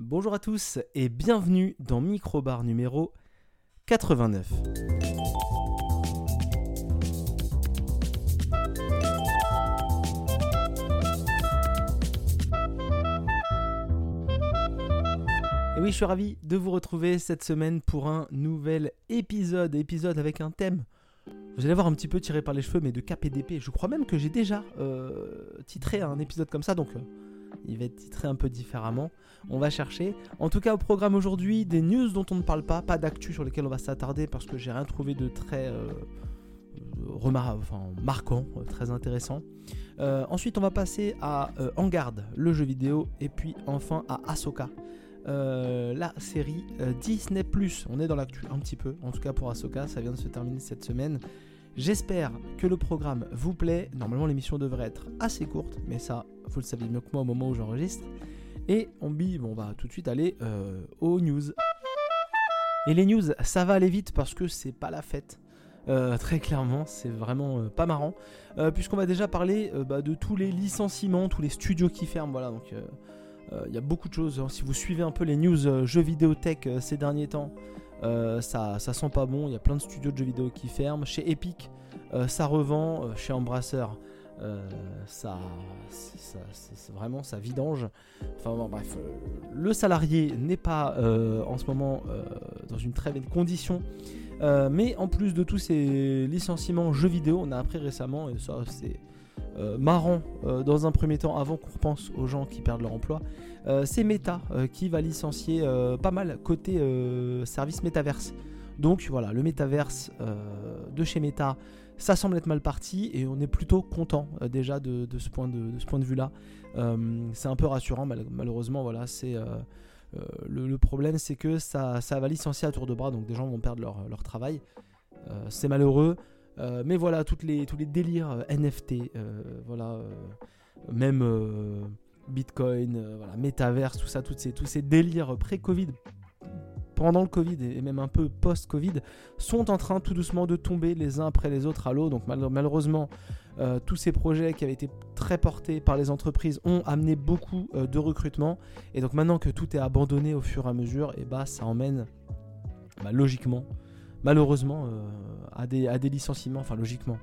Bonjour à tous et bienvenue dans Microbar numéro 89. Et oui, je suis ravi de vous retrouver cette semaine pour un nouvel épisode, épisode avec un thème. Vous allez voir un petit peu tiré par les cheveux, mais de KPDP. Je crois même que j'ai déjà euh, titré un épisode comme ça, donc euh, il va être titré un peu différemment. On va chercher. En tout cas, au programme aujourd'hui, des news dont on ne parle pas, pas d'actu sur lesquelles on va s'attarder parce que j'ai rien trouvé de très euh, marquant, euh, très intéressant. Euh, ensuite, on va passer à euh, En Garde, le jeu vidéo, et puis enfin à Ahsoka. Euh, la série Disney On est dans l'actu un petit peu, en tout cas pour Ahsoka, ça vient de se terminer cette semaine. J'espère que le programme vous plaît. Normalement, l'émission devrait être assez courte, mais ça, vous le savez mieux que moi au moment où j'enregistre. Et on, on va tout de suite aller euh, aux news. Et les news, ça va aller vite parce que c'est pas la fête. Euh, très clairement, c'est vraiment euh, pas marrant. Puisqu'on va déjà parler bah, de tous les licenciements, tous les studios qui ferment. Voilà, donc il y a beaucoup de choses. hein. Si vous suivez un peu les news jeux vidéo tech ces derniers temps, euh, ça, ça sent pas bon. Il y a plein de studios de jeux vidéo qui ferment. Chez Epic, euh, ça revend. Euh, chez Embracer, euh, ça, ça- vraiment ça vidange. Enfin bon, bref, le salarié n'est pas en ce moment dans une très belle condition. Mais en plus de tous ces licenciements jeux vidéo, on a appris récemment, et ça c'est marrant dans un premier temps, avant qu'on repense aux gens qui perdent leur emploi, c'est Meta euh, qui va licencier euh, pas mal côté euh, service métaverse. Donc voilà, le métaverse euh, de chez Meta, ça semble être mal parti et on est plutôt content euh, déjà de, ce point de, vue là. c'est un peu rassurant, mal- malheureusement voilà, euh, euh, le, problème c'est que ça, va licencier à tour de bras, donc des gens vont perdre leur, travail. Euh, c'est malheureux, euh, mais voilà, tous les délires euh, NFT, euh, voilà, euh, même euh, Bitcoin, euh, voilà, tout ça, ces, tous ces délires pré-Covid, pendant le Covid et même un peu post-Covid, sont en train tout doucement de tomber les uns après les autres à l'eau. Donc mal- malheureusement, euh, tous ces projets qui avaient été très portés par les entreprises ont amené beaucoup euh, de recrutement. Et donc maintenant que tout est abandonné au fur et à mesure, et bah ça emmène bah, logiquement, malheureusement, euh, à, des, à des licenciements. Enfin logiquement.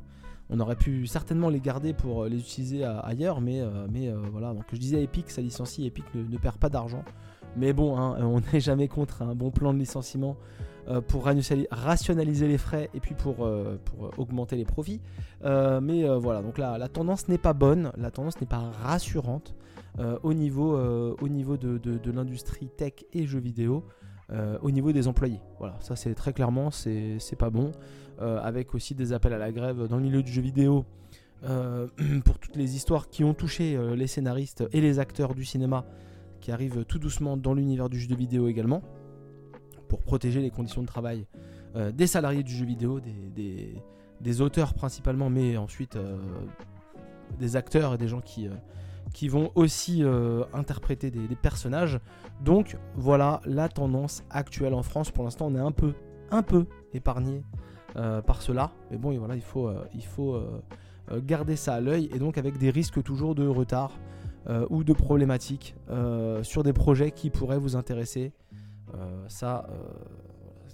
On aurait pu certainement les garder pour euh, les utiliser à- ailleurs, mais, euh, euh, voilà. Donc je disais Epic, ça licencie, Epic ne, perd pas d'argent. Mais bon, hein, on n'est jamais contre un bon plan de licenciement euh, pour rationali- rationaliser les frais et puis pour, euh, euh, augmenter les profits. Euh, mais euh, voilà, donc là, la tendance n'est pas bonne, la tendance n'est pas rassurante euh, au niveau, euh, au niveau de, de- de l'industrie tech et jeux vidéo. Euh, au niveau des employés. Voilà, ça c'est très clairement, c'est pas bon. Euh, avec aussi des appels à la grève dans le milieu du jeu vidéo euh, pour toutes les histoires qui ont touché les scénaristes et les acteurs du cinéma qui arrivent tout doucement dans l'univers du jeu vidéo également pour protéger les conditions de travail des salariés du jeu vidéo, des, des- auteurs principalement, mais ensuite des acteurs et des gens qui, qui vont aussi euh, interpréter des, personnages. Donc voilà la tendance actuelle en France. Pour l'instant, on est un peu, un peu épargné euh, par cela. Mais bon, et voilà, il faut, euh, il faut garder ça à l'œil et donc avec des risques toujours de retard ou de problématiques sur des projets qui pourraient vous intéresser. Ça,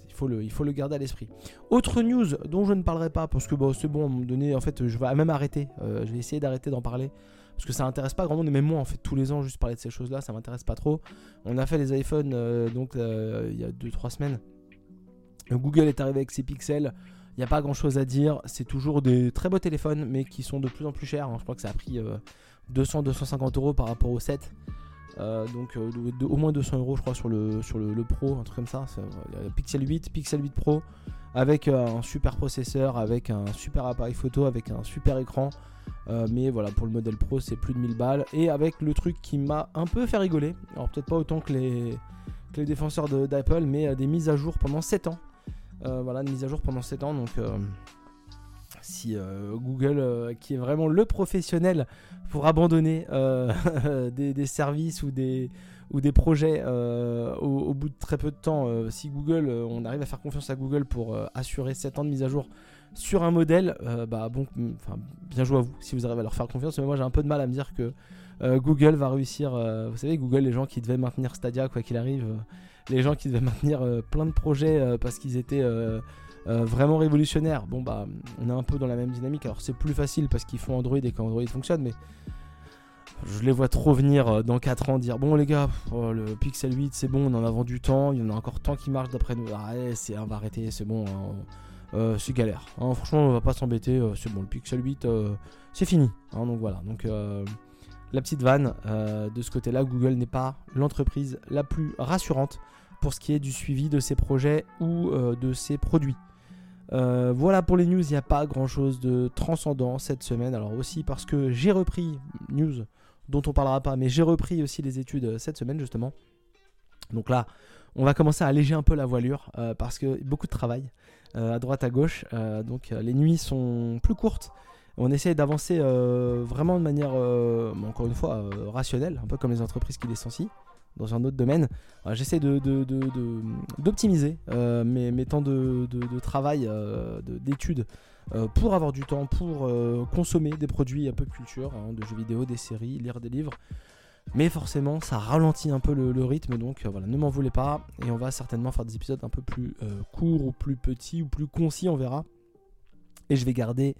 il, faut le, il faut le garder à l'esprit. Autre news dont je ne parlerai pas parce que bon, c'est bon, à en fait, je vais même arrêter. Je vais essayer d'arrêter d'en parler parce que ça intéresse pas grand monde. Et même moi, en fait, tous les ans, juste parler de ces choses-là, ça m'intéresse pas trop. On a fait les iPhones euh, donc euh, il y a 2-3 semaines. Google est arrivé avec ses pixels. Il n'y a pas grand chose à dire. C'est toujours des très beaux téléphones, mais qui sont de plus en plus chers. hein. Je crois que ça a pris 200-250 euros par rapport au 7. Euh, donc euh, au moins 200 euros je crois sur le, sur le, le Pro, un truc comme ça. Ça, Il y a Pixel 8, Pixel 8 Pro avec un super processeur, avec un super appareil photo, avec un super écran. Euh, mais voilà, pour le modèle Pro c'est plus de 1000 balles. Et avec le truc qui m'a un peu fait rigoler, alors peut-être pas autant que les, défenseurs d'Apple, mais euh, des mises à jour pendant 7 ans. Euh, voilà, une mise à jour pendant 7 ans. Donc si Google, qui est vraiment le professionnel pour abandonner des, des services ou des, ou des projets euh, au, bout de très peu de temps, euh, si Google, euh, on arrive à faire confiance à Google pour assurer 7 ans de mise à jour, sur un modèle, bah bon, enfin bien joué à vous si vous arrivez à leur faire confiance. Mais moi j'ai un peu de mal à me dire que Google va réussir. vous savez, Google, les gens qui devaient maintenir Stadia quoi qu'il arrive, les gens qui devaient maintenir plein de projets parce qu'ils étaient vraiment révolutionnaires. Bon bah on est un peu dans la même dynamique. Alors c'est plus facile parce qu'ils font Android et qu'Android fonctionne, mais je les vois trop venir euh, dans 4 ans dire bon les gars oh, le Pixel 8 c'est bon on en a vendu tant il y en a encore tant qui marche d'après nous ah, c'est on va arrêter c'est bon hein. euh, c'est galère hein. franchement on va pas s'embêter euh, c'est bon le Pixel 8 c'est fini hein. donc voilà donc la petite vanne de ce côté là Google n'est pas l'entreprise la plus rassurante pour ce qui est du suivi de ses projets ou de ses produits voilà pour les news, il n'y a pas grand chose de transcendant cette semaine. Alors aussi parce que j'ai repris news dont on parlera pas, mais j'ai repris aussi les études euh, cette semaine justement. Donc là, on va commencer à alléger un peu la voilure euh, parce que beaucoup de travail euh, à droite à gauche. donc les nuits sont plus courtes. On essaye d'avancer vraiment de manière, encore une fois, rationnelle, un peu comme les entreprises qui licencient dans un autre domaine. J'essaie d'optimiser de, mes, mes, temps de, travail, d'études pour avoir du temps pour euh, consommer des produits un peu culture, hein, de jeux vidéo, des séries, lire des livres. Mais forcément, ça ralentit un peu le, rythme, donc euh, voilà, ne m'en voulez pas. Et on va certainement faire des épisodes un peu plus courts ou plus petits ou plus concis, on verra. Et je vais garder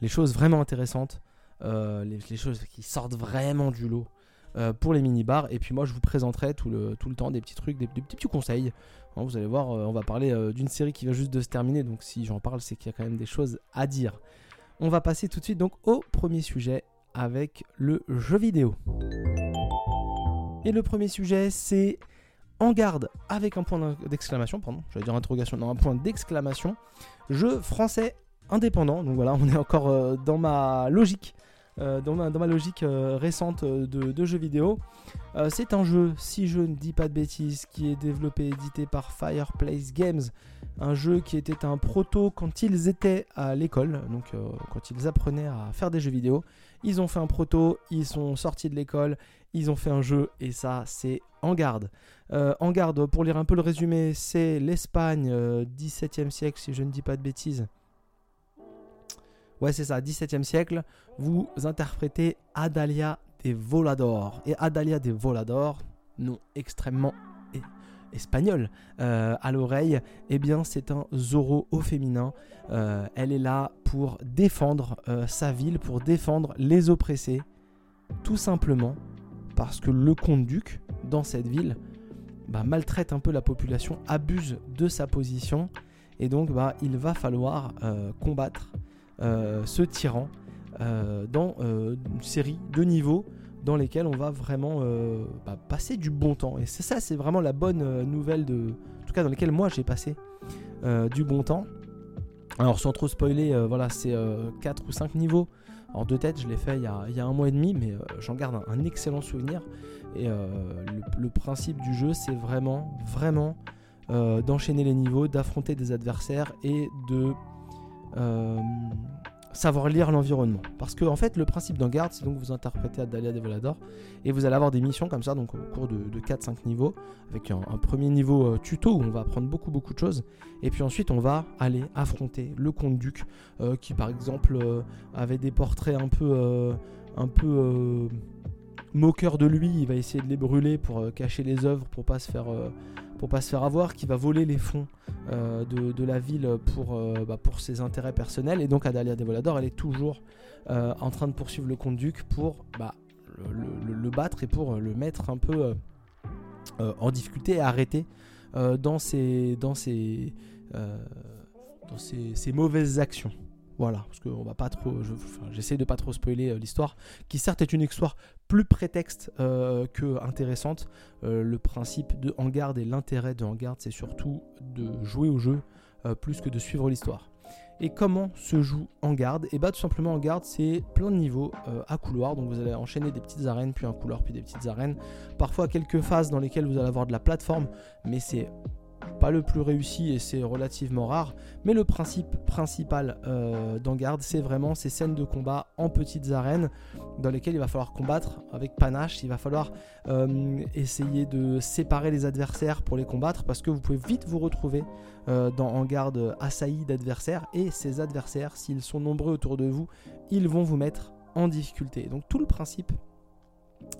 les choses vraiment intéressantes, les, choses qui sortent vraiment du lot pour les mini-bars. Et puis moi, je vous présenterai tout le, tout le temps des petits trucs, des, des petits conseils Hein, vous allez voir, euh, on va parler euh, d'une série qui vient juste de se terminer, donc si j'en parle, c'est qu'il y a quand même des choses à dire. On va passer tout de suite donc au premier sujet avec le jeu vidéo. Et le premier sujet, c'est en garde avec un point d'exclamation, pardon, j'allais dire interrogation, non, un point d'exclamation, jeu français indépendant. Donc voilà, on est encore euh, dans ma logique euh, dans, ma, logique euh, récente euh, de, jeux vidéo. c'est un jeu, si je ne dis pas de bêtises, qui est développé et édité par Fireplace Games. Un jeu qui était un proto quand ils étaient à l'école, donc quand ils apprenaient à faire des jeux vidéo. Ils ont fait un proto, ils sont sortis de l'école, ils ont fait un jeu et ça c'est En Garde. en Garde, pour lire un peu le résumé, c'est l'Espagne, 17e siècle si je ne dis pas de bêtises. Ouais, c'est ça, 17e siècle. Vous interprétez Adalia des Volador. Et Adalia des Volador, nom extrêmement espagnol euh, à l'oreille, eh bien c'est un Zoro au féminin. Euh, elle est là pour défendre euh, sa ville, pour défendre les oppressés, tout simplement parce que le comte-duc dans cette ville bah, maltraite un peu la population, abuse de sa position, et donc bah, il va falloir combattre ce tyran euh, dans euh, une série de niveaux dans lesquels on va vraiment bah, passer du bon temps. Et c'est ça, c'est vraiment la bonne nouvelle de, en tout cas dans lesquels moi j'ai passé du bon temps. Alors sans trop spoiler, voilà, c'est 4 ou 5 niveaux. En deux têtes, je l'ai fait il y, a, un mois et demi, mais j'en garde un, excellent souvenir. Et le, principe du jeu, c'est vraiment, vraiment d'enchaîner les niveaux, d'affronter des adversaires et de euh, savoir lire l'environnement. Parce que en fait, le principe d'un garde, c'est donc vous interprétez Adalia de Volador et vous allez avoir des missions comme ça, donc au cours de, 4-5 niveaux, avec un, premier niveau euh, tuto où on va apprendre beaucoup beaucoup de choses, et puis ensuite on va aller affronter le comte duc euh, qui par exemple avait des portraits un peu un peu moqueurs de lui, il va essayer de les brûler pour cacher les œuvres pour pas se faire pour pas se faire avoir, qui va voler les fonds euh, de, la ville pour, euh, bah, pour ses intérêts personnels. Et donc Adalia de Volador, elle est toujours euh, en train de poursuivre le comte-duc pour bah, le, battre et pour le mettre un peu en difficulté et arrêter dans ses mauvaises actions. Voilà, parce que on va pas trop. J'essaie de pas trop spoiler euh, l'histoire, qui certes est une histoire plus prétexte euh, que intéressante. Euh, le principe de En Garde et l'intérêt de En Garde, c'est surtout de jouer au jeu plus que de suivre l'histoire. Et comment se joue En Garde Et bah tout simplement En c'est plein de niveaux à couloir. Donc vous allez enchaîner des petites arènes, puis un couloir, puis des petites arènes. Parfois quelques phases dans lesquelles vous allez avoir de la plateforme, mais c'est pas le plus réussi et c'est relativement rare. Mais le principe principal euh, c'est vraiment ces scènes de combat en petites arènes dans lesquelles il va falloir combattre avec panache. Il va falloir euh, essayer de séparer les adversaires pour les combattre parce que vous pouvez vite vous retrouver euh, dans en garde assailli d'adversaires et ces adversaires, s'ils sont nombreux autour de vous, ils vont vous mettre en difficulté. Donc tout le principe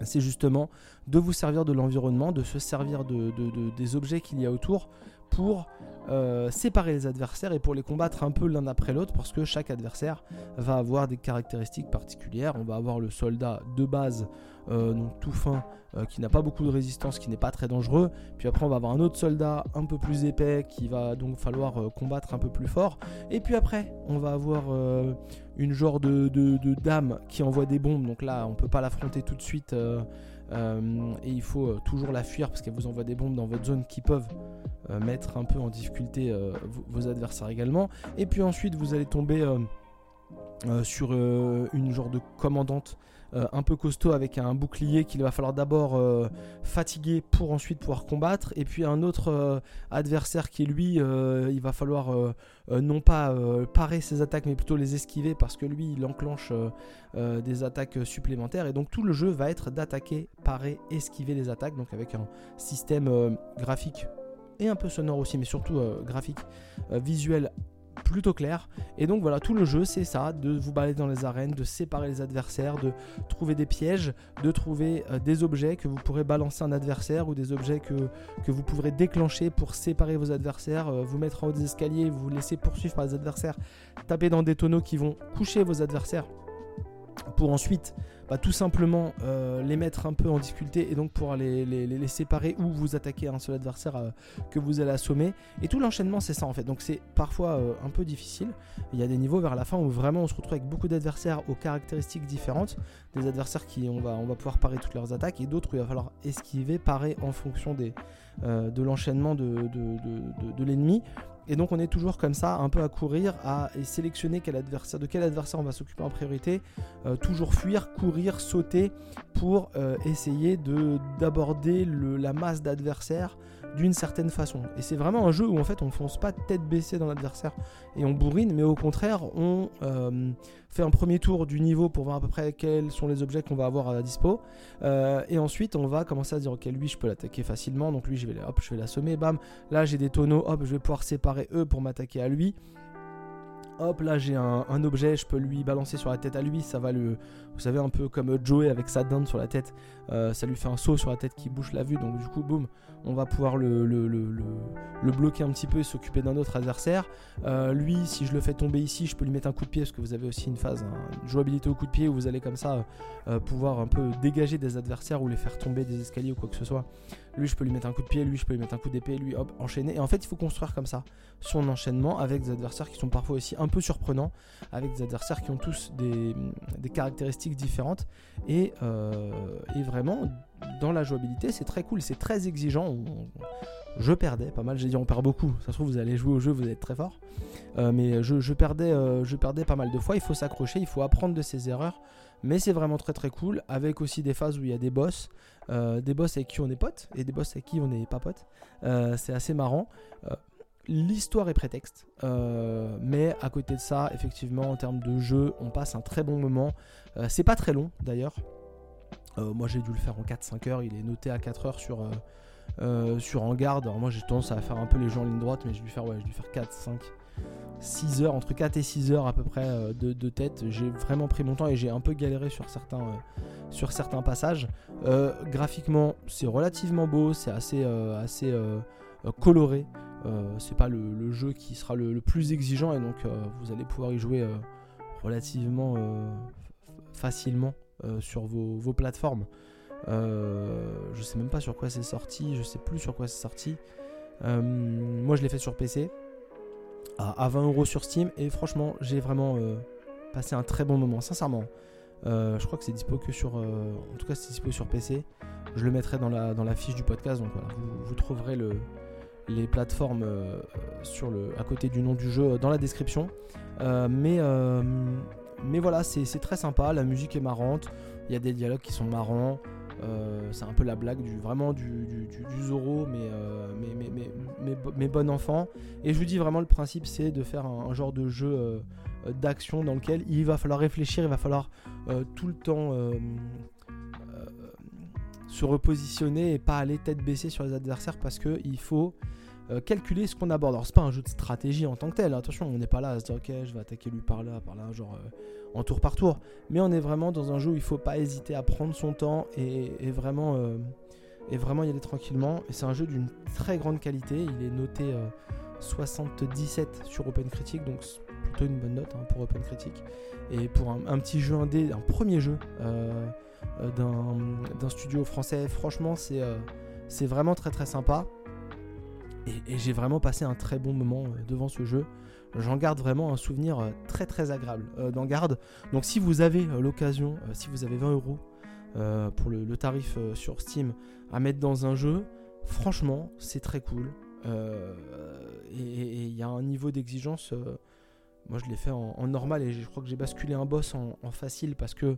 c'est justement de vous servir de l'environnement, de se servir de, des objets qu'il y a autour pour euh, séparer les adversaires et pour les combattre un peu l'un après l'autre parce que chaque adversaire va avoir des caractéristiques particulières. On va avoir le soldat de base, euh, donc tout fin, euh, qui n'a pas beaucoup de résistance, qui n'est pas très dangereux. Puis après on va avoir un autre soldat un peu plus épais qui va donc falloir combattre un peu plus fort. Et puis après on va avoir une genre de, de, dame qui envoie des bombes. Donc là on peut pas l'affronter tout de suite. Et il faut toujours la fuir parce qu'elle vous envoie des bombes dans votre zone qui peuvent euh, mettre un peu en difficulté euh, vos, adversaires également. Et puis ensuite, vous allez tomber euh, sur une genre de commandante un peu costaud avec un bouclier qu'il va falloir d'abord fatiguer pour ensuite pouvoir combattre. Et puis un autre adversaire qui lui, il va falloir non pas parer ses attaques mais plutôt les esquiver parce que lui, il enclenche des attaques supplémentaires. Et donc tout le jeu va être d'attaquer, parer, esquiver les attaques. Donc avec un système graphique et un peu sonore aussi, mais surtout euh, graphique, euh, visuel plutôt clair. Et donc voilà, tout le jeu, c'est ça, de vous balader dans les arènes, de séparer les adversaires, de trouver des pièges, de trouver euh, des objets que vous pourrez balancer un adversaire ou des objets que, que vous pourrez déclencher pour séparer vos adversaires, vous mettre en haut des escaliers, vous laisser poursuivre par les adversaires, taper dans des tonneaux qui vont coucher vos adversaires pour ensuite tout simplement euh, les mettre un peu en difficulté et donc pouvoir les, les, séparer ou vous attaquer un seul adversaire euh, que vous allez assommer. Et tout l'enchaînement, c'est ça en fait. Donc c'est parfois euh, un peu difficile. Il y a des niveaux vers la fin où vraiment on se retrouve avec beaucoup d'adversaires aux caractéristiques différentes. Des adversaires qui on va, pouvoir parer toutes leurs attaques et d'autres où il va falloir esquiver, parer en fonction de l'enchaînement de l'ennemi. Et donc on est toujours comme ça, un peu à courir, à sélectionner quel adversaire, de quel adversaire on va s'occuper en priorité. Euh, toujours fuir, courir, sauter pour euh, essayer d'aborder la masse d'adversaires d'une certaine façon. Et c'est vraiment un jeu où en fait on fonce pas tête baissée dans l'adversaire et on bourrine, mais au contraire on euh, fait un premier tour du niveau pour voir à peu près quels sont les objets qu'on va avoir à dispo. Euh, et ensuite on va commencer à dire ok lui je peux l'attaquer facilement, donc lui je vais hop je vais l'assommer, bam. Là j'ai des tonneaux, hop je vais pouvoir séparer eux pour m'attaquer à lui. Hop, là j'ai un, objet, je peux lui balancer sur la tête à lui, ça va le. Vous savez, un peu comme Joey avec sa dinde sur la tête, euh, ça lui fait un saut sur la tête qui bouche la vue, donc du coup, boum, on va pouvoir le, le, bloquer un petit peu et s'occuper d'un autre adversaire. Euh, lui, si je le fais tomber ici, je peux lui mettre un coup de pied parce que vous avez aussi une phase, une jouabilité au coup de pied où vous allez comme ça euh, pouvoir un peu dégager des adversaires ou les faire tomber des escaliers ou quoi que ce soit. Lui, je peux lui mettre un coup de pied, lui, je peux lui mettre un coup d'épée, lui, hop, enchaîner. Et en fait, il faut construire comme ça son enchaînement avec des adversaires qui sont parfois aussi un peu surprenants, avec des adversaires qui ont tous des, caractéristiques différentes. Et, euh, et vraiment, dans la jouabilité, c'est très cool, c'est très exigeant. je perdais pas mal, j'ai dit on perd beaucoup. Ça se trouve, vous allez jouer au jeu, vous êtes très fort. Euh, mais je, perdais, euh, je perdais pas mal de fois. Il faut s'accrocher, il faut apprendre de ses erreurs. Mais c'est vraiment très très cool, avec aussi des phases où il y a des boss, des boss avec qui on est potes et des boss avec qui on n'est pas potes. c'est assez marrant. L'histoire est prétexte, mais à côté de ça, effectivement, en termes de jeu, on passe un très bon moment. c'est pas très long d'ailleurs. Euh, moi j'ai dû le faire en 4-5 heures, il est noté à 4 heures sur, euh, euh, sur en garde. Alors moi j'ai tendance à faire un peu les gens en ligne droite, mais j'ai dû faire, ouais, faire 4, 5, 6 heures, entre 4 et 6 heures à peu près de, tête. J'ai vraiment pris mon temps et j'ai un peu galéré sur certains, passages. graphiquement c'est relativement beau, c'est assez coloré. C'est pas le, jeu qui sera le, plus exigeant et donc vous allez pouvoir y jouer relativement facilement euh, sur vos, plateformes. Euh, je sais même pas sur quoi c'est sorti, je sais plus sur quoi c'est sorti. Euh, moi je l'ai fait sur PC à, 20 euros sur Steam et franchement j'ai vraiment passé un très bon moment, sincèrement. je crois que c'est dispo que sur. en tout cas, c'est dispo sur PC. Je le mettrai dans la, dans la fiche du podcast. Donc voilà, vous, trouverez le, les plateformes sur le, à côté du nom du jeu dans la description. mais, mais voilà, c'est très sympa, la musique est marrante, il y a des dialogues qui sont marrants. Euh, c'est un peu la blague du vraiment du, du, Zoro, mais, euh, mais, mais, mais, bon enfant. Et je vous dis vraiment, le principe, c'est de faire un, genre de jeu d'action dans lequel il va falloir réfléchir, il va falloir tout le temps se repositionner et pas aller tête baissée sur les adversaires parce que il faut euh, calculer ce qu'on aborde. Alors c'est pas un jeu de stratégie en tant que tel, attention, on n'est pas là à se dire ok je vais attaquer lui par là, par là, genre euh, en tour par tour. Mais on est vraiment dans un jeu où il faut pas hésiter à prendre son temps et, vraiment, euh, et vraiment y aller tranquillement. Et c'est un jeu d'une très grande qualité, il est noté 77 sur Open Critic, donc plutôt une bonne note hein, pour Open Critic. Et pour un, un, petit jeu indé, un premier jeu d'un studio français. Franchement, c'est c'est vraiment très très sympa. Et, j'ai vraiment passé un très bon moment euh, devant ce jeu. J'en garde vraiment un souvenir très très agréable d'en garde. Donc si vous avez l'occasion, si vous avez 20 euros pour le, tarif sur Steam à mettre dans un jeu, franchement c'est très cool. et il y a un niveau d'exigence. moi je l'ai fait en, normal et je crois que j'ai basculé un boss en facile parce que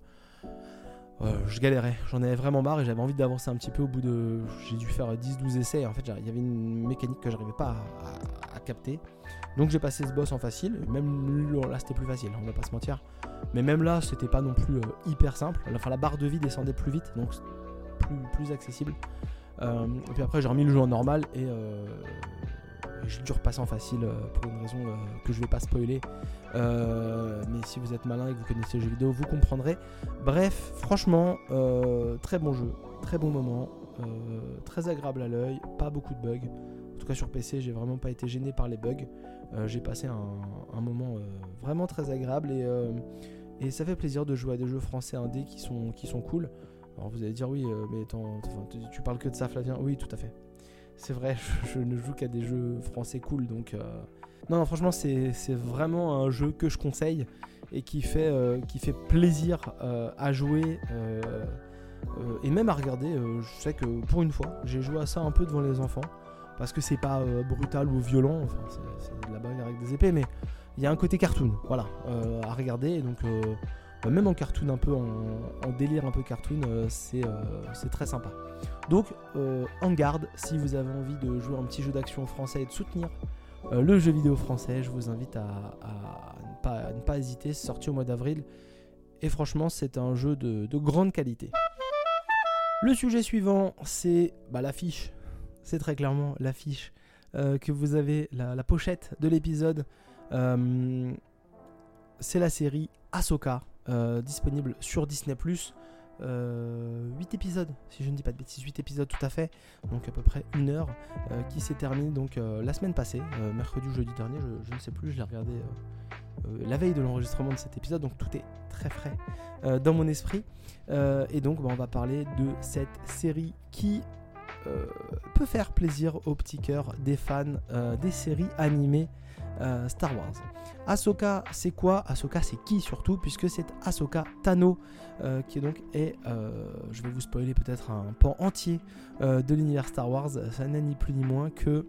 euh, je galérais, j'en avais vraiment marre et j'avais envie d'avancer un petit peu au bout de... J'ai dû faire 10-12 essais en fait il y avait une mécanique que j'arrivais pas à, capter. Donc j'ai passé ce boss en facile, même là c'était plus facile, on va pas se mentir. Mais même là c'était pas non plus euh, hyper simple, enfin la barre de vie descendait plus vite, donc plus, plus accessible. Euh, et puis après j'ai remis le jeu en normal et j'ai dû repasser en facile pour une raison que je vais pas spoiler. Euh, mais si vous êtes malin et que vous connaissez les jeux vidéo, vous comprendrez. Bref, franchement, euh, très bon jeu, très bon moment, euh, très agréable à l'œil, pas beaucoup de bugs. En tout cas sur PC, j'ai vraiment pas été gêné par les bugs. j'ai passé un, moment vraiment très agréable et, et, ça fait plaisir de jouer à des jeux français indés qui sont, qui sont cool. Alors vous allez dire oui, mais tu parles que de ça, Flavien Oui, tout à fait. C'est vrai, je, ne joue qu'à des jeux français cool, donc non, franchement, c'est vraiment un jeu que je conseille et qui fait, euh, plaisir euh, à jouer euh, et même à regarder. je sais que pour une fois, j'ai joué à ça un peu devant les enfants parce que c'est pas brutal ou violent, enfin, c'est de la bagarre avec des épées, mais il y a un côté cartoon, voilà, à regarder. donc, même en cartoon, un peu en, délire, un peu cartoon, c'est très sympa. Donc, en garde, si vous avez envie de jouer un petit jeu d'action français et de soutenir euh, le jeu vidéo français. Je vous invite à, ne, pas, hésiter. C'est sorti au mois d'avril. Et franchement, c'est un jeu de, grande qualité. Le sujet suivant, c'est bah, l'affiche. C'est très clairement l'affiche euh, que vous avez, la, pochette de l'épisode. Euh, c'est la série Ahsoka, disponible sur Disney ⁇ 8 euh, épisodes, si je ne dis pas de bêtises, 8 épisodes tout à fait, donc à peu près une heure, euh, qui s'est terminé donc euh, la semaine passée, mercredi ou jeudi dernier, je, ne sais plus, je l'ai regardé la veille de l'enregistrement de cet épisode, donc tout est très frais dans mon esprit. et donc bah, on va parler de cette série qui peut faire plaisir aux petits cœurs des fans des séries animées Star Wars. Ahsoka, c'est quoi? Ahsoka, c'est qui surtout? Puisque c'est Ahsoka Tano, euh, qui donc est, euh, je vais vous spoiler peut-être un pan entier euh, de l'univers Star Wars. Ça n'est ni plus ni moins que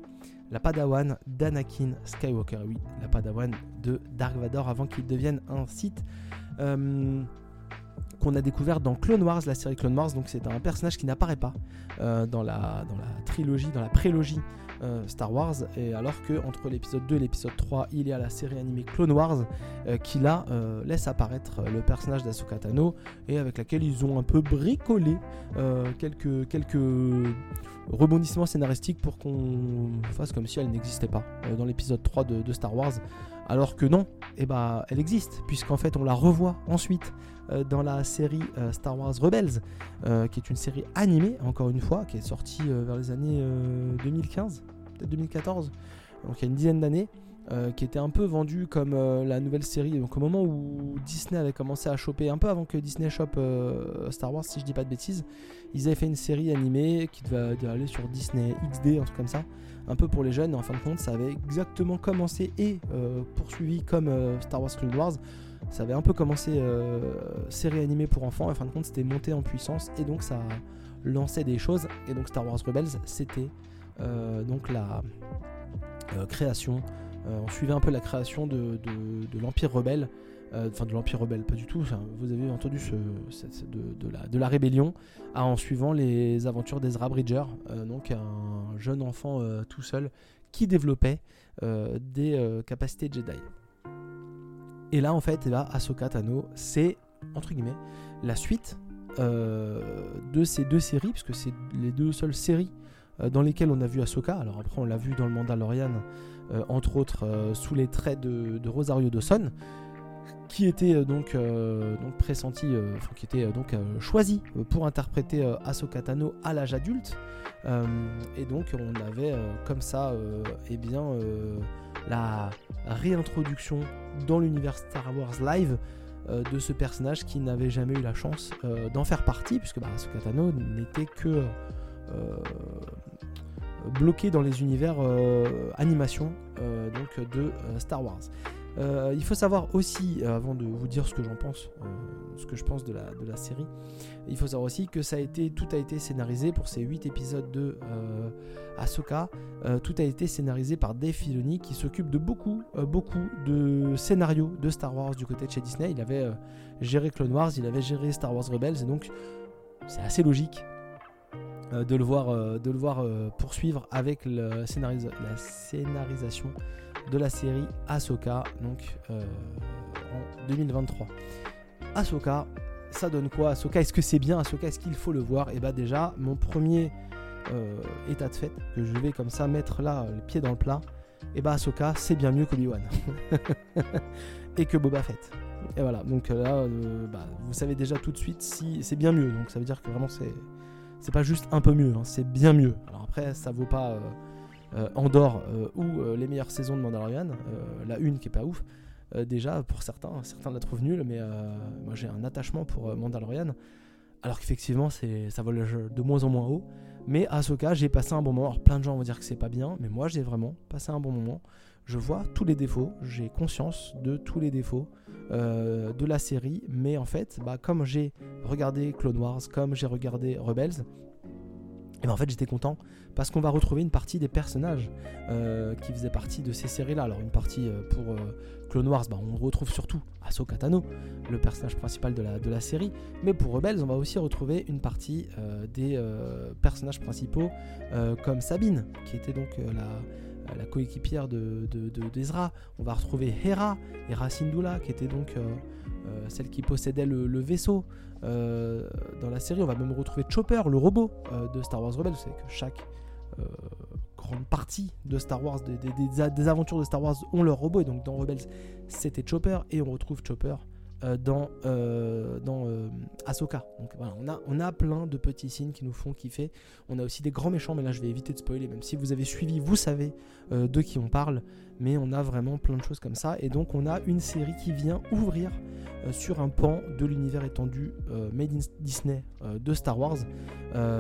la Padawan d'Anakin Skywalker. Oui, la Padawan de Dark Vador avant qu'il devienne un site qu'on a découvert dans Clone Wars, la série Clone Wars. Donc c'est un personnage qui n'apparaît pas dans, la, dans la trilogie, dans la prélogie euh, Star Wars, et alors que entre l'épisode 2 et l'épisode 3, il y a la série animée Clone Wars euh, qui là euh, laisse apparaître le personnage d'Ahsoka Tano et avec laquelle ils ont un peu bricolé quelques, quelques rebondissements scénaristiques pour qu'on fasse comme si elle n'existait pas dans l'épisode 3 de, Star Wars. Alors que non, eh bah, elle existe, puisqu'en fait on la revoit ensuite dans la série Star Wars Rebels, qui est une série animée, encore une fois, qui est sortie vers les années 2015, 2014, donc il y a une dizaine d'années, euh, qui était un peu vendu comme euh, la nouvelle série. Donc au moment où Disney avait commencé à choper, un peu avant que Disney chope euh, Star Wars, si je dis pas de bêtises, ils avaient fait une série animée qui devait, aller sur Disney XD, un truc comme ça, un peu pour les jeunes. Et en fin de compte, ça avait exactement commencé et poursuivi comme Star Wars Clone Wars. Ça avait un peu commencé série animée pour enfants. Et en fin de compte, c'était monté en puissance et donc ça lançait des choses. Et donc Star Wars Rebels, c'était euh, donc la euh, création, euh, on suivait un peu la création de, l'Empire rebelle enfin de l'Empire rebelle, pas du tout. vous avez entendu ce, de, la, de, la, rébellion en suivant les aventures d'Ezra Bridger, donc un jeune enfant tout seul qui développait des capacités Jedi. Et là, en fait, ben, Ahsoka Tano, c'est, entre guillemets, la suite de ces deux séries, puisque c'est les deux seules séries dans lesquelles on a vu Ahsoka. Alors après, on l'a vu dans le Mandalorian, entre autres, sous les traits de, Rosario Dawson qui était euh, donc, euh, donc pressenti, euh, qui était donc choisi pour interpréter Ahsoka Tano à l'âge adulte. et donc on avait comme ça eh bien, la réintroduction dans l'univers Star Wars Live de ce personnage qui n'avait jamais eu la chance d'en faire partie, puisque bah, Ahsoka Tano n'était que bloqué dans les univers animation donc de Star Wars. Euh, il faut savoir aussi, euh, avant de vous dire ce que j'en pense, euh, ce que je pense de la, série, il faut savoir aussi que tout a été scénarisé pour ces 8 épisodes de Ahsoka. tout a été scénarisé par Dave Filoni qui s'occupe de beaucoup, beaucoup de scénarios de Star Wars du côté de chez Disney. Il avait géré Clone Wars, il avait géré Star Wars Rebels et donc c'est assez logique de le voir, poursuivre avec la scénarisation de la série Ahsoka, donc euh, en 2023. Ahsoka, ça donne quoi Ahsoka, est-ce que c'est bien Ahsoka, est-ce qu'il faut le voir? Et eh bah ben, déjà, mon premier euh, état de fait, que je vais comme ça mettre là, les pieds dans le plat, et eh bah ben, Ahsoka, c'est bien mieux qu'Obi-Wan. et que Boba Fett. Et voilà, donc là, euh, bah, vous savez déjà tout de suite si c'est bien mieux. Donc ça veut dire que vraiment c'est c'est pas juste un peu mieux, hein, c'est bien mieux. Alors après, ça vaut pas euh, Andorre euh, ou euh, les meilleures saisons de Mandalorian, la une qui est pas ouf. déjà, pour certains, certains la trouvent nulle, mais moi j'ai un attachement pour Mandalorian. Alors qu'effectivement, ça vole de moins en moins haut. Mais à cas j'ai passé un bon moment. Alors plein de gens vont dire que c'est pas bien, mais moi j'ai vraiment passé un bon moment. Je vois tous les défauts, j'ai conscience de tous les défauts de la série, mais en fait, bah, comme j'ai regardé Clone Wars, comme j'ai regardé Rebels, et ben en fait j'étais content parce qu'on va retrouver une partie des personnages euh, qui faisaient partie de ces séries-là. Alors une partie euh, pour euh, Clone Wars, bah, on retrouve surtout Ahsoka Tano, le personnage principal de la, série. Mais pour Rebels, on va aussi retrouver une partie des personnages principaux comme Sabine, qui était donc la, coéquipière de, d'Ezra. on va retrouver Hera, Hera Syndulla, qui était donc celle qui possédait le vaisseau. Euh, dans la série, on va même retrouver Chopper, le robot euh, de Star Wars Rebels. Vous que chaque euh, grande partie de Star Wars, des, aventures de Star Wars ont leur robot. Et donc dans Rebels, c'était Chopper. Et on retrouve Chopper dans, dans Ahsoka. Donc voilà, on a, on a plein de petits signes qui nous font kiffer. On a aussi des grands méchants, mais là je vais éviter de spoiler. Même si vous avez suivi, vous savez de qui on parle. Mais on a vraiment plein de choses comme ça. Et donc on a une série qui vient ouvrir euh, sur un pan de l'univers étendu euh, Made in Disney euh, de Star Wars,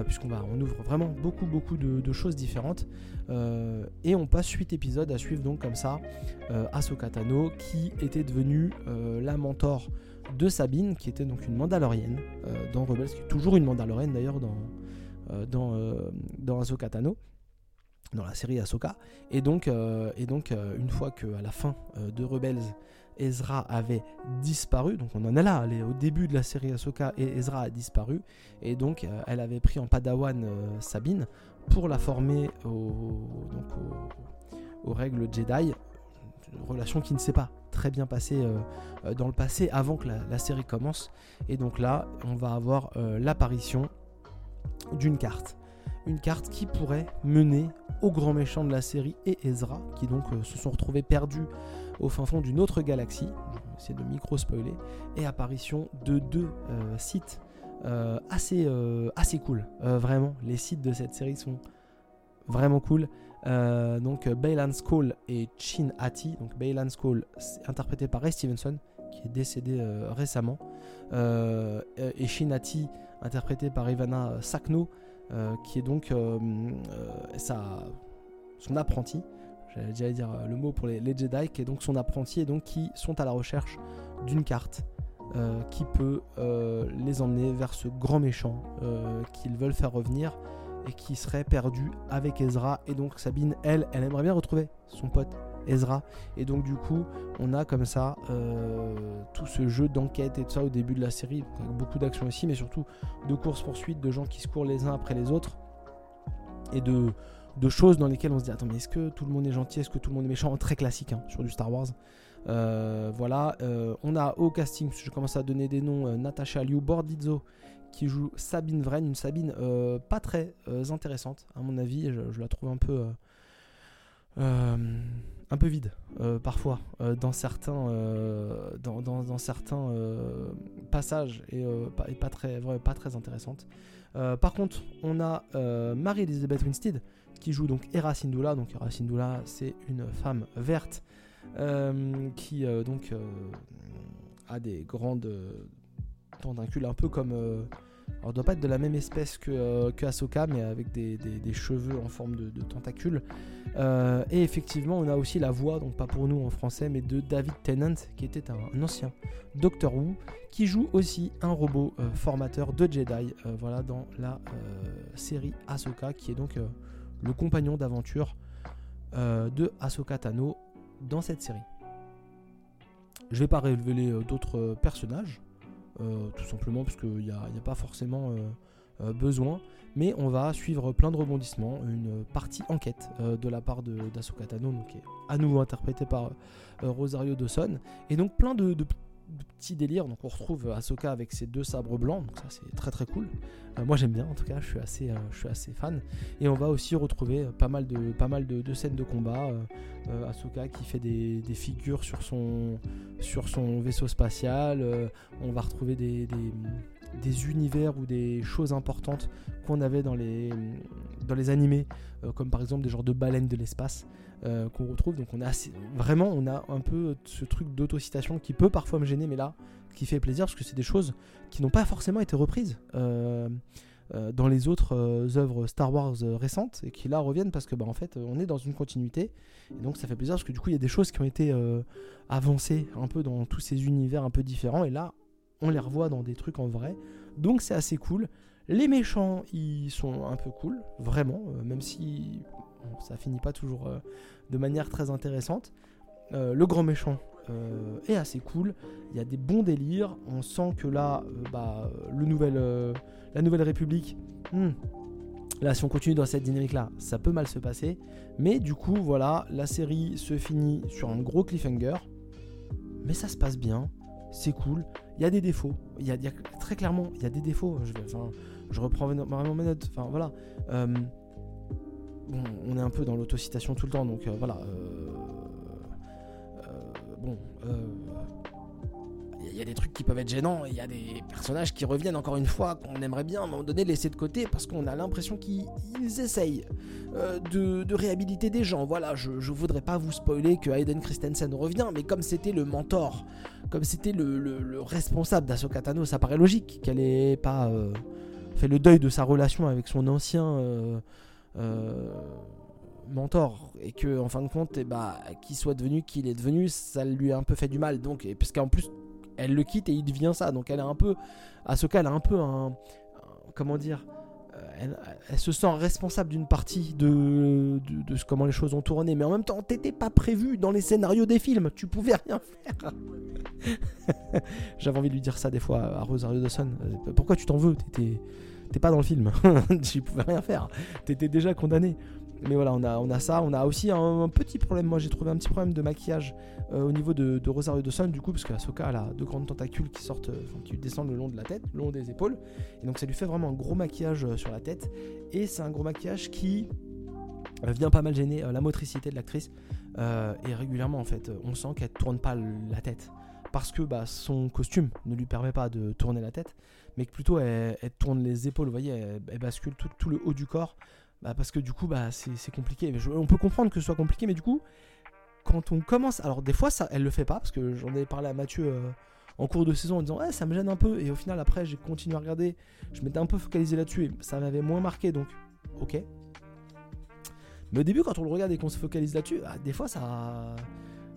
puisqu'on on ouvre vraiment beaucoup beaucoup de, choses différentes. et on passe 8 épisodes à suivre donc comme ça Ahsoka Tano qui était devenue la mentor de Sabine, qui était donc une Mandalorienne dans Rebels, qui est toujours une Mandalorienne d'ailleurs dans, dans, dans Ahsoka Tano dans la série Ahsoka. Et donc, et donc une fois qu'à la fin de Rebels, Ezra avait disparu. Donc on en est là, au début de la série Ahsoka et Ezra a disparu. Et donc euh, elle avait pris en padawan euh, Sabine pour la former aux règles Jedi. Une relation qui ne s'est pas très bien passée euh, dans le passé avant que la, série commence. Et donc là, on va avoir l'apparition d'une carte. Une carte qui pourrait mener au grand méchant de la série et Ezra, qui donc se sont retrouvés perdus au fin fond d'une autre galaxie, c'est de micro-spoiler, et apparition de deux euh, sites euh, assez, euh, cool. vraiment, les sites de cette série sont vraiment cool. donc Baylan Skull et Chin Hati. Donc Baylan Skull, interprété par Ray Stevenson, qui est décédé récemment. et Shin Hati, interprété par Ivana Sakno, qui est donc sa, son apprenti j'allais dire euh, le mot pour les, Jedi, qui est donc son apprenti et donc qui sont à la recherche d'une carte euh, qui peut euh, les emmener vers ce grand méchant qu'ils veulent faire revenir et qui serait perdu avec Ezra. Et donc Sabine, elle, elle aimerait bien retrouver son pote Ezra. Et donc du coup, on a comme ça tout ce jeu d'enquête et tout ça au début de la série, avec beaucoup d'action aussi, mais surtout de courses poursuites, de gens qui se courent les uns après les autres. Et de de choses dans lesquelles on se dit attends mais est-ce que tout le monde est gentil, est-ce que tout le monde est méchant? Très classique hein, sur du Star Wars. Euh, voilà, euh, on a au casting, je commence à donner des noms, Natasha Liu Bordizzo qui joue Sabine Vren, une Sabine pas très intéressante à mon avis, je, la trouve un peu un peu vide parfois dans certains dans, dans, certains passages et, pas, très pas très intéressante par contre on a Marie-Elisabeth Winstead qui joue donc Hera Syndulla. Donc Hera c'est une femme verte euh, qui euh, donc euh, a des grandes tentacules, un peu comme. Alors, doit pas être de la même espèce que, que Ahsoka, mais avec des, cheveux en forme de, tentacules. et effectivement, on a aussi la voix, donc pas pour nous en français, mais de David Tennant, qui était un, ancien Doctor Who, qui joue aussi un robot formateur de Jedi, voilà, dans la série Ahsoka, qui est donc le compagnon d'aventure euh, de Ahsoka Tano dans cette série. Je vais pas révéler euh, d'autres euh, personnages, tout simplement parce qu'il n'y a, pas forcément besoin, mais on va suivre plein de rebondissements, une partie enquête de la part d'Ahsoka Tano, qui est à nouveau interprétée par Rosario Dawson, et donc plein de, de petit délire. Donc on retrouve Ahsoka avec ses deux sabres blancs, donc ça c'est très très cool. Euh, moi j'aime bien en tout cas, je suis assez, euh, fan. Et on va aussi retrouver pas mal de, pas scènes de combat. Euh, Ahsoka qui fait des, figures sur son, vaisseau spatial. on va retrouver des, des, univers ou des choses importantes qu'on avait dans les, dans les animés, comme par exemple des genres de baleines de l'espace. Euh, qu'on retrouve. Donc on a vraiment on a un peu ce truc d'autocitation qui peut parfois me gêner, mais là qui fait plaisir parce que c'est des choses qui n'ont pas forcément été reprises euh, euh, dans les autres œuvres Star Wars récentes et qui là reviennent parce que bah, en fait on est dans une continuité et donc ça fait plaisir parce que du coup il y a des choses qui ont été avancées un peu dans tous ces univers un peu différents et là on les revoit dans des trucs en vrai donc c'est assez cool. Les méchants, ils sont un peu cool, vraiment, même si ça finit pas toujours euh, de manière très intéressante. Euh, le grand méchant euh, est assez cool. Il y a des bons délires. On sent que là, bah, le nouvel, la Nouvelle République, hmm, là, si on continue dans cette dynamique-là, ça peut mal se passer. Mais du coup, voilà, la série se finit sur un gros cliffhanger. Mais ça se passe bien. C'est cool. Il y a des défauts. Il y a, très clairement, il y a des défauts. Je, reprends vraiment mes notes. Enfin, voilà on est un peu dans l'autocitation tout le temps, donc euh, voilà. Euh, euh, bon, il y a des trucs qui peuvent être gênants, il y a des personnages qui reviennent encore une fois qu'on aimerait bien à un moment donné laisser de côté parce qu'on a l'impression qu'ils essayent de, réhabiliter des gens. Voilà, je, je voudrais pas vous spoiler que Hayden Christensen revient, mais comme c'était le mentor, comme c'était le, responsable d'Ahsoka Tano, ça paraît logique qu'elle ait pas fait le deuil de sa relation avec son ancien mentor. Et que en fin de compte et eh bah, qu'il soit devenu qui il est devenu ça lui a un peu fait du mal. Donc parce qu'en plus elle le quitte et il devient ça. Donc elle a un peu à ce cas elle a un peu un, comment dire euh, elle, se sent responsable d'une partie de, de, comment les choses ont tourné. Mais en même temps t'étais pas prévu dans les scénarios des films. Tu pouvais rien faire. J'avais envie de lui dire ça des fois à Rosario Dawson. Euh, pourquoi tu t'en veux? T'étais t'es pas dans le film, tu pouvais rien faire, t'étais déjà condamné. Mais voilà, on a, ça, on a aussi un, petit problème, moi j'ai trouvé un petit problème de maquillage euh, au niveau de, de Rosario Dawson, du coup, parce que Ahsoka a deux grandes tentacules qui sortent, euh, qui descendent le long de la tête, le long des épaules, et donc ça lui fait vraiment un gros maquillage euh, sur la tête, et c'est un gros maquillage qui vient pas mal gêner la motricité de l'actrice, et régulièrement en fait, on sent qu'elle tourne pas la tête parce que bah, son costume ne lui permet pas de tourner la tête, mais que plutôt elle, tourne les épaules, vous voyez, elle, bascule tout, le haut du corps, bah, parce que du coup bah, c'est compliqué. on peut comprendre que ce soit compliqué, mais du coup, quand on commence, alors des fois ça, elle le fait pas, parce que j'en ai parlé à Mathieu euh, en cours de saison en disant ça me gêne un peu, et au final après j'ai continué à regarder, je m'étais un peu focalisé là-dessus, et ça m'avait moins marqué, donc ok. Mais au début, quand on le regarde et qu'on se focalise là-dessus, bah, des fois ça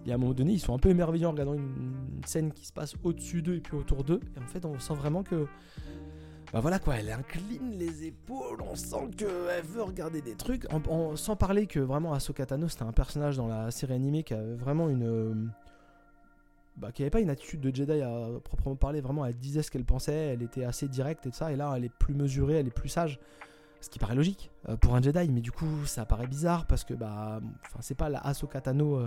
et à un moment donné, ils sont un peu émerveillants en regardant une, scène qui se passe au-dessus d'eux et puis autour d'eux. Et en fait, on sent vraiment que. Bah voilà quoi, elle incline les épaules, on sent qu'elle veut regarder des trucs. sans parler que vraiment Ahsoka Tano, c'était un personnage dans la série animée qui avait vraiment une. Bah, qui avait pas une attitude de Jedi à proprement parler, vraiment elle disait ce qu'elle pensait, elle était assez directe et tout ça, et là elle est plus mesurée, elle est plus sage. Ce qui paraît logique pour un Jedi, mais du coup ça paraît bizarre parce que bah, c'est pas la Ahsoka Tano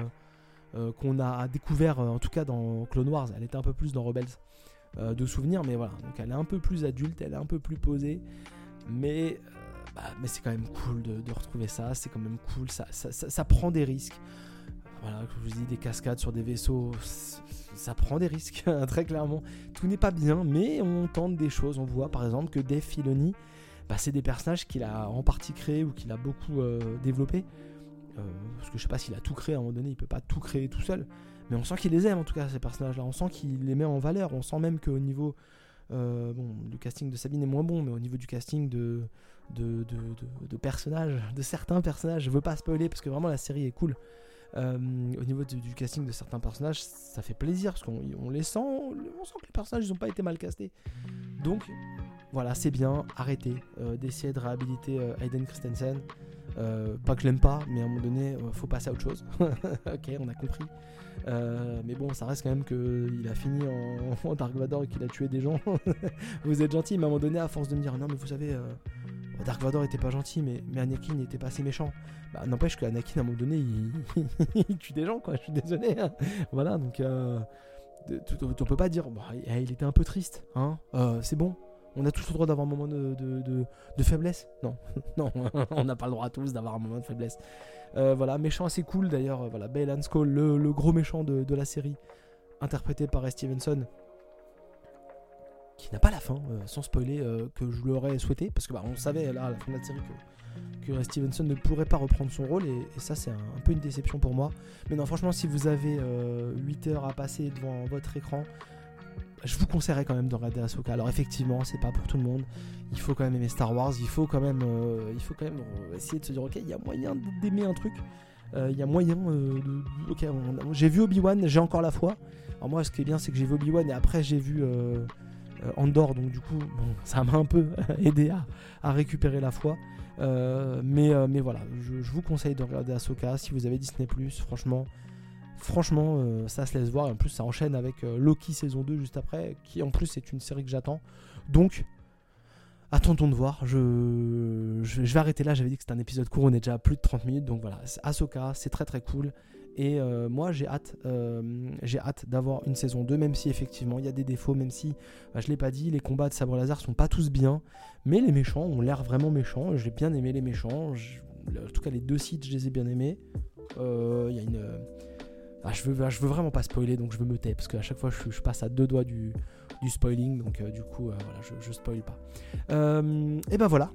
qu'on a découvert en tout cas dans Clone Wars. Elle était un peu plus dans Rebels de souvenirs, mais voilà. Donc elle est un peu plus adulte, elle est un peu plus posée, mais bah, c'est quand même cool de, retrouver ça, c'est quand même cool, ça, prend des risques. Voilà, je vous dis, des cascades sur des vaisseaux, ça prend des risques, très clairement. Tout n'est pas bien, mais on tente des choses. On voit par exemple que Dave Filoni, bah, c'est des personnages qu'il a en partie créés ou qu'il a beaucoup euh, développés. Euh, parce que je sais pas s'il a tout créé à un moment donné, il peut pas tout créer tout seul. Mais on sent qu'il les aime en tout cas, ces personnages-là. On sent qu'il les met en valeur. On sent même qu'au niveau. Euh, bon, le casting de Sabine est moins bon, mais au niveau du casting de, personnages, de certains personnages. Je veux pas spoiler parce que vraiment la série est cool. Euh, au niveau du casting de certains personnages, ça fait plaisir parce qu'on les sent, on sent que les personnages n'ont pas été mal castés. Donc voilà, c'est bien, arrêtez euh, d'essayer de réhabiliter Hayden Christensen. Pas que je l'aime pas, mais à un moment donné, faut passer à autre chose. ok, on a compris. mais bon, ça reste quand même qu'il a fini en, Dark Vador et qu'il a tué des gens. vous êtes gentil, mais à un moment donné, à force de me dire non, mais vous savez, Dark Vador était pas gentil, mais, Anakin n'était pas assez méchant. Bah, n'empêche qu'Anakin, à un moment donné, il, tue des gens, quoi. Je suis désolé. Hein. Voilà, donc. Euh, on peut pas dire. Il était un peu triste, hein. Euh, c'est bon. On a tous le droit d'avoir un moment de, faiblesse Non, non, on n'a pas le droit tous d'avoir un moment de faiblesse. Euh, voilà, méchant assez cool d'ailleurs. Voilà, Bale Skull, le, le, gros méchant de, la série, interprété par Stevenson qui n'a pas la fin, euh, sans spoiler, euh, que je l'aurais souhaité, parce que bah, on savait là à la fin de la série que, que Stevenson ne pourrait pas reprendre son rôle, et, ça c'est un, peu une déception pour moi. Mais non, franchement, si vous avez 8 euh, heures à passer devant votre écran, je vous conseillerais quand même de regarder Ahsoka. Alors effectivement, c'est pas pour tout le monde. Il faut quand même aimer Star Wars. Il faut quand même, il faut quand même essayer de se dire ok, il y a moyen d'aimer un truc. Il y a moyen de. Ok, j'ai vu Obi Wan, j'ai encore la foi. Alors moi, ce qui est bien, c'est que j'ai vu Obi Wan et après j'ai vu euh, Andorre, donc du coup, ça m'a un peu aidé à, récupérer la foi. Euh, mais, euh, mais voilà, je, vous conseille de regarder Ahsoka si vous avez Disney franchement. Franchement, ça se laisse voir. Et en plus, ça enchaîne avec Loki saison 2 juste après, qui en plus est une série que j'attends. Donc, attendons de voir. Je, vais arrêter là. J'avais dit que c'était un épisode court. On est déjà à plus de 30 minutes. Donc voilà, Ahsoka, c'est très très cool. Et euh, moi, j'ai hâte, euh, hâte d'avoir une saison 2, même si effectivement il y a des défauts, même si, bah, je l'ai pas dit, les combats de sabre laser sont pas tous bien, mais les méchants ont l'air vraiment méchants. J'ai bien aimé les méchants. en tout cas, les deux sites, je les ai bien aimés. Euh, il y a une. Ah, je, veux, je veux vraiment pas spoiler, donc je veux me taire, parce qu'à chaque fois, je, passe à deux doigts du, du spoiling, donc du coup, voilà, je, je spoil pas. et ben voilà,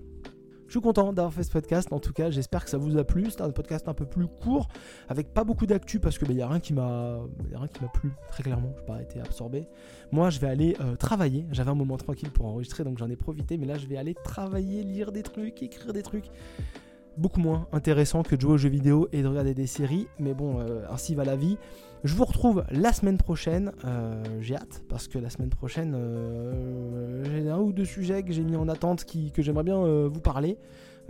je suis content d'avoir fait ce podcast. En tout cas, j'espère que ça vous a plu. C'est un podcast un peu plus court, avec pas beaucoup d'actu parce que il bah, a rien qui m'a, rien qui m'a plu très clairement. Je n'ai pas été absorbé. Moi, je vais aller euh, travailler. J'avais un moment tranquille pour enregistrer, donc j'en ai profité. Mais là, je vais aller travailler, lire des trucs, écrire des trucs beaucoup moins intéressant que de jouer aux jeux vidéo et de regarder des séries. Mais bon, euh, ainsi va la vie. Je vous retrouve la semaine prochaine. Euh, j'ai hâte parce que la semaine prochaine, euh, j'ai un ou deux sujets que j'ai mis en attente qui, que j'aimerais bien vous parler.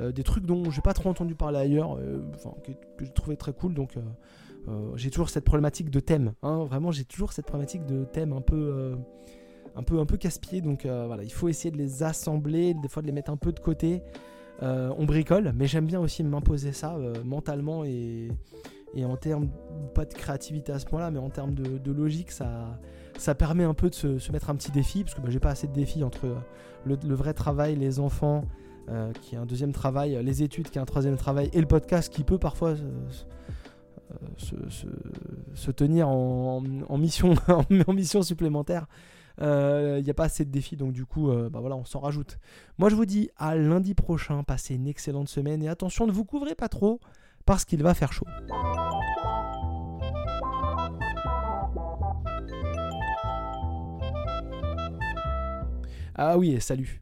des trucs dont j'ai pas trop entendu parler ailleurs, que, j'ai trouvé très cool. Donc j'ai toujours cette problématique de thème. Hein. vraiment, j'ai toujours cette problématique de thème un peu un peu, un peu casse-pied. Donc voilà, il faut essayer de les assembler, des fois de les mettre un peu de côté. Euh, on bricole, mais j'aime bien aussi m'imposer ça euh, mentalement et, en termes, pas de créativité à ce point-là, mais en termes de, logique, ça, ça permet un peu de se, mettre un petit défi, parce que bah, j'ai pas assez de défis entre le, vrai travail, les enfants, euh, qui est un deuxième travail, les études, qui est un troisième travail, et le podcast, qui peut parfois se, tenir en, mission, en mission supplémentaire. Il euh, n'y a pas assez de défis, donc du coup, euh, bah voilà, on s'en rajoute. Moi, je vous dis à lundi prochain. Passez une excellente semaine et attention, ne vous couvrez pas trop parce qu'il va faire chaud. Ah oui, salut.